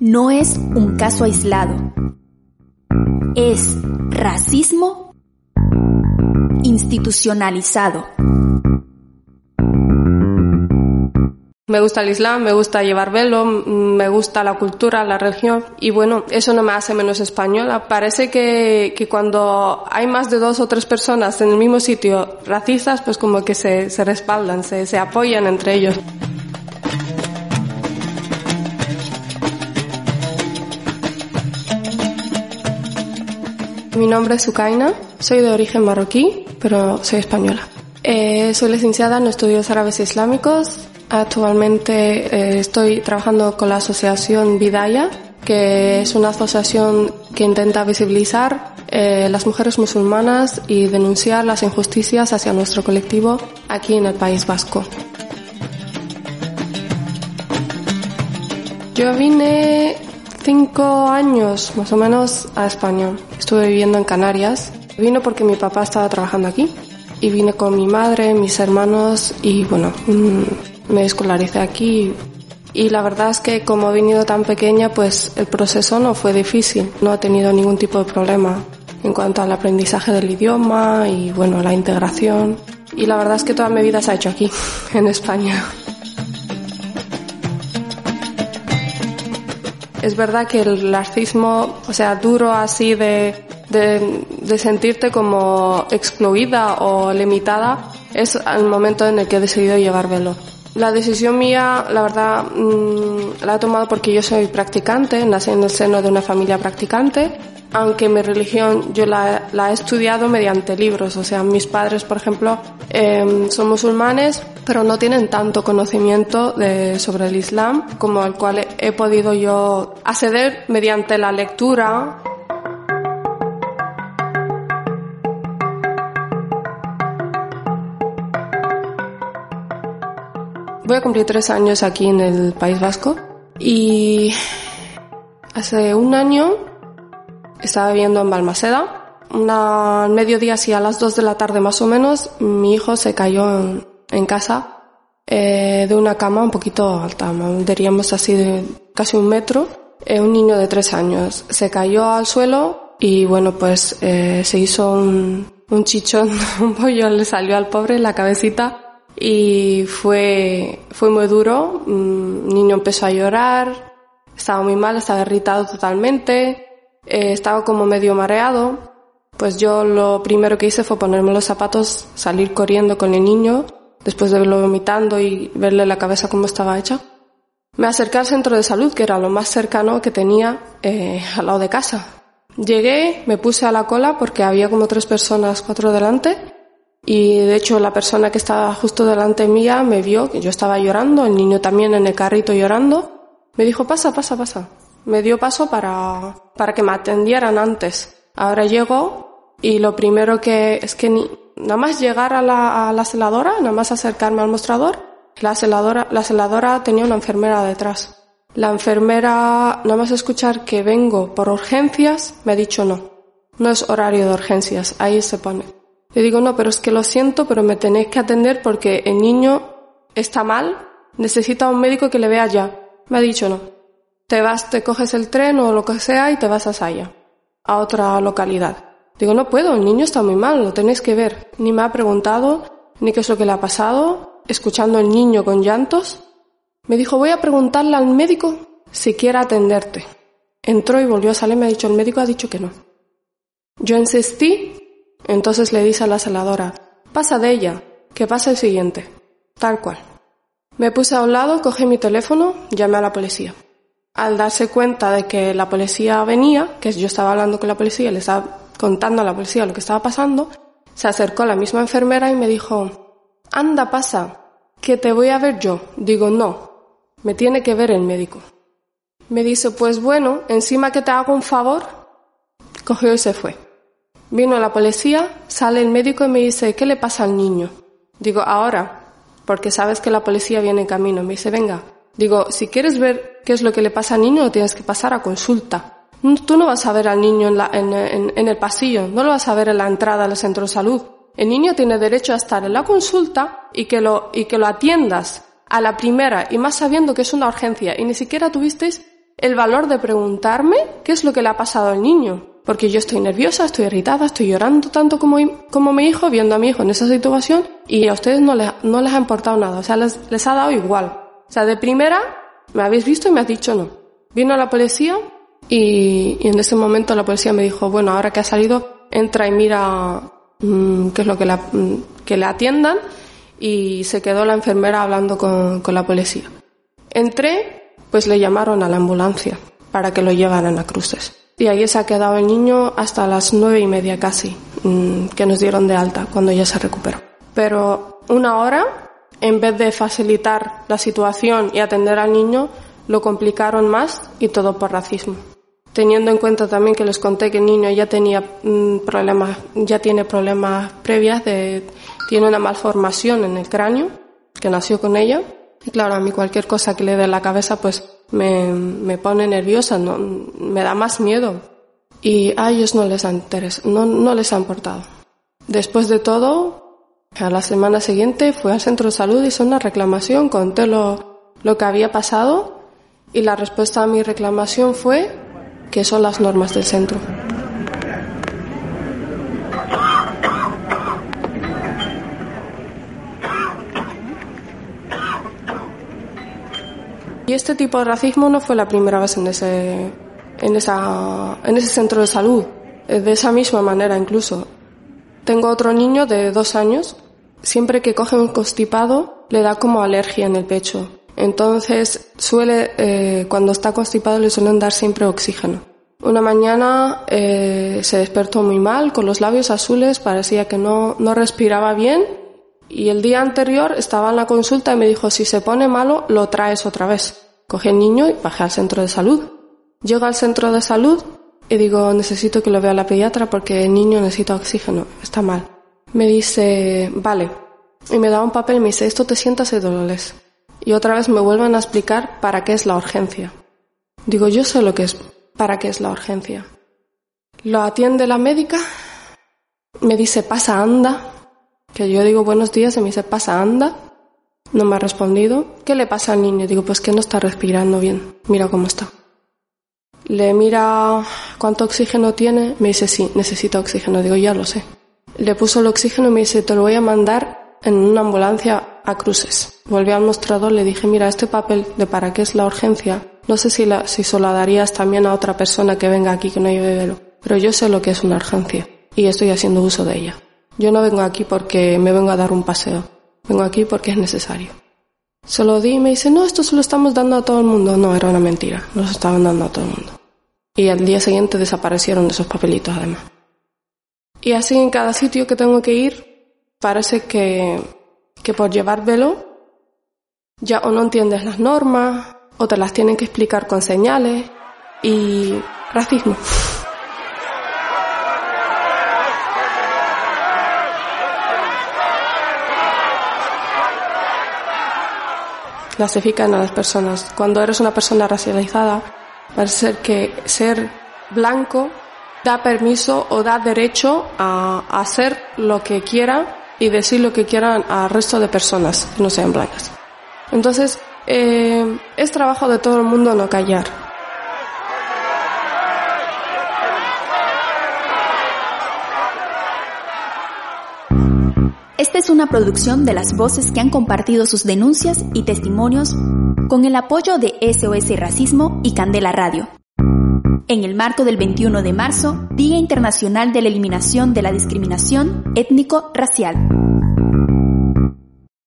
no es un caso aislado. Es racismo institucionalizado. Me gusta el Islam, me gusta llevar velo, me gusta la cultura, la religión y bueno, eso no me hace menos española. Parece que, que cuando hay más de dos o tres personas en el mismo sitio racistas, pues como que se, se respaldan, se, se apoyan entre ellos. Mi nombre es Sukaina, soy de origen marroquí, pero soy española. Eh, soy licenciada en estudios árabes islámicos. Actualmente eh, estoy trabajando con la asociación Bidaya, que es una asociación que intenta visibilizar eh, las mujeres musulmanas y denunciar las injusticias hacia nuestro colectivo aquí en el País Vasco. Yo vine cinco años más o menos a España. Estuve viviendo en Canarias. Vine porque mi papá estaba trabajando aquí y vine con mi madre, mis hermanos y bueno, me escolaricé aquí. Y la verdad es que como he venido tan pequeña, pues el proceso no fue difícil. No he tenido ningún tipo de problema en cuanto al aprendizaje del idioma y bueno, la integración. Y la verdad es que toda mi vida se ha hecho aquí, en España. Es verdad que el racismo, o sea, duro así de, de, de, sentirte como excluida o limitada, es el momento en el que he decidido llevar velo. La decisión mía, la verdad, mmm, la he tomado porque yo soy practicante, nací en el seno de una familia practicante, aunque mi religión yo la, la he estudiado mediante libros, o sea, mis padres, por ejemplo, eh, son musulmanes, pero no tienen tanto conocimiento de, sobre el Islam como el cual he, podido yo acceder mediante la lectura Voy a cumplir tres años aquí en el País Vasco y hace un año estaba viviendo en Balmaseda. Una, al mediodía, así a las dos de la tarde más o menos, mi hijo se cayó en, en casa eh, de una cama un poquito alta, diríamos así de casi un metro. Eh, un niño de tres años se cayó al suelo y bueno, pues eh, se hizo un, un chichón, un pollo le salió al pobre la cabecita y fue, fue muy duro. El niño empezó a llorar, estaba muy mal, estaba irritado totalmente, eh, estaba como medio mareado. Pues yo lo primero que hice fue ponerme los zapatos, salir corriendo con el niño, después de verlo vomitando y verle la cabeza cómo estaba hecha. Me acerqué al centro de salud, que era lo más cercano que tenía eh, al lado de casa. Llegué, me puse a la cola porque había como tres personas, cuatro delante, y de hecho la persona que estaba justo delante mía me vio que yo estaba llorando, el niño también en el carrito llorando. Me dijo, pasa, pasa, pasa. Me dio paso para, para que me atendieran antes. Ahora llego y lo primero que es que ni, nada más llegar a la, a la celadora, nada más acercarme al mostrador, la celadora, la celadora tenía una enfermera detrás. La enfermera, nada más escuchar que vengo por urgencias, me ha dicho no. No es horario de urgencias, ahí se pone. Le digo, no, pero es que lo siento, pero me tenéis que atender porque el niño está mal, necesita un médico que le vea ya. Me ha dicho no. Te vas, te coges el tren o lo que sea y te vas a Saya, a otra localidad. Digo, no puedo, el niño está muy mal, lo tenéis que ver. Ni me ha preguntado, ni qué es lo que le ha pasado, escuchando al niño con llantos. Me dijo, voy a preguntarle al médico si quiere atenderte. Entró y volvió a salir, me ha dicho, el médico ha dicho que no. Yo insistí entonces le dice a la celadora, pasa de ella, que pasa el siguiente. Tal cual. Me puse a un lado, cogí mi teléfono, llamé a la policía. Al darse cuenta de que la policía venía, que yo estaba hablando con la policía, le estaba contando a la policía lo que estaba pasando, se acercó la misma enfermera y me dijo, anda, pasa, que te voy a ver yo. Digo, no, me tiene que ver el médico. Me dice, pues bueno, encima que te hago un favor, cogió y se fue. Vino la policía, sale el médico y me dice, ¿qué le pasa al niño? Digo, ahora, porque sabes que la policía viene en camino. Me dice, venga. Digo, si quieres ver qué es lo que le pasa al niño, tienes que pasar a consulta. Tú no vas a ver al niño en, el pasillo, no lo vas a ver en la entrada del centro de salud. El niño tiene derecho a estar en la consulta y que lo, y que lo atiendas a la primera y más sabiendo que es una urgencia y ni siquiera tuvisteis el valor de preguntarme qué es lo que le ha pasado al niño. Porque yo estoy nerviosa, estoy irritada, estoy llorando tanto como, mi hijo, viendo a mi hijo en esa situación, y a ustedes no les, ha importado nada, o sea, les, ha dado igual. O sea, de primera, me habéis visto y me has dicho no. Vino la policía y, y en ese momento la policía me dijo, bueno, ahora que ha salido, entra y mira mm, qué es lo que, la, mm, que le atiendan, y se quedó la enfermera hablando con, con la policía. Entré, pues le llamaron a la ambulancia para que lo llevaran a cruces. Y ahí se ha quedado el niño hasta las nueve y media casi, mm, que nos dieron de alta cuando ya se recuperó. Pero una hora, en vez de facilitar la situación y atender al niño, lo complicaron más y todo por racismo. Teniendo en cuenta también que les conté que el niño ya tenía mm, problemas, ya tiene problemas previas de, tiene una malformación en el cráneo, que nació con ella. Y claro, a mí cualquier cosa que le dé la cabeza, pues me, me pone nerviosa, no, me da más miedo. Y a ellos no les ha no, no les ha importado. Después de todo, a la semana siguiente fui al centro de salud, hice una reclamación, conté lo, lo que había pasado y la respuesta a mi reclamación fue que son las normas del centro. Y este tipo de racismo no fue la primera vez en ese, en esa, en ese centro de salud. De esa misma manera incluso. Tengo otro niño de dos años. Siempre que coge un constipado le da como alergia en el pecho. Entonces suele, eh, cuando está constipado le suelen dar siempre oxígeno. Una mañana eh, se despertó muy mal, con los labios azules, parecía que no, no respiraba bien y el día anterior estaba en la consulta y me dijo, si se pone malo, lo traes otra vez. Cogí el niño y bajé al centro de salud. Llego al centro de salud y digo, necesito que lo vea la pediatra porque el niño necesita oxígeno. Está mal. Me dice, vale. Y me da un papel y me dice, esto te sientas y dolores. Y otra vez me vuelven a explicar para qué es la urgencia. Digo, yo sé lo que es, para qué es la urgencia. Lo atiende la médica, me dice, pasa, anda, que yo digo buenos días y me dice, pasa, anda. No me ha respondido. ¿Qué le pasa al niño? Digo, pues que no está respirando bien. Mira cómo está. Le mira cuánto oxígeno tiene. Me dice, sí, necesita oxígeno. Digo, ya lo sé. Le puso el oxígeno y me dice, te lo voy a mandar en una ambulancia a cruces. Volví al mostrador, le dije, mira, este papel de para qué es la urgencia, no sé si, la, si se lo darías también a otra persona que venga aquí que no lleve velo, pero yo sé lo que es una urgencia y estoy haciendo uso de ella. Yo no vengo aquí porque me vengo a dar un paseo. Vengo aquí porque es necesario. Se lo di y me dice, no, esto se lo estamos dando a todo el mundo. No, era una mentira. Nos estaban dando a todo el mundo. Y al día siguiente desaparecieron esos papelitos además. Y así en cada sitio que tengo que ir, parece que, que por llevar velo, ya o no entiendes las normas, o te las tienen que explicar con señales, y racismo. clasifican a las personas. Cuando eres una persona racializada, parece ser que ser blanco da permiso o da derecho a, hacer lo que quiera y decir lo que quieran al resto de personas que no sean blancas. Entonces, eh, es trabajo de todo el mundo no callar. Esta es una producción de las voces que han compartido sus denuncias y testimonios con el apoyo de SOS Racismo y Candela Radio. En el marco del 21 de marzo, Día Internacional de la Eliminación de la Discriminación Étnico-Racial.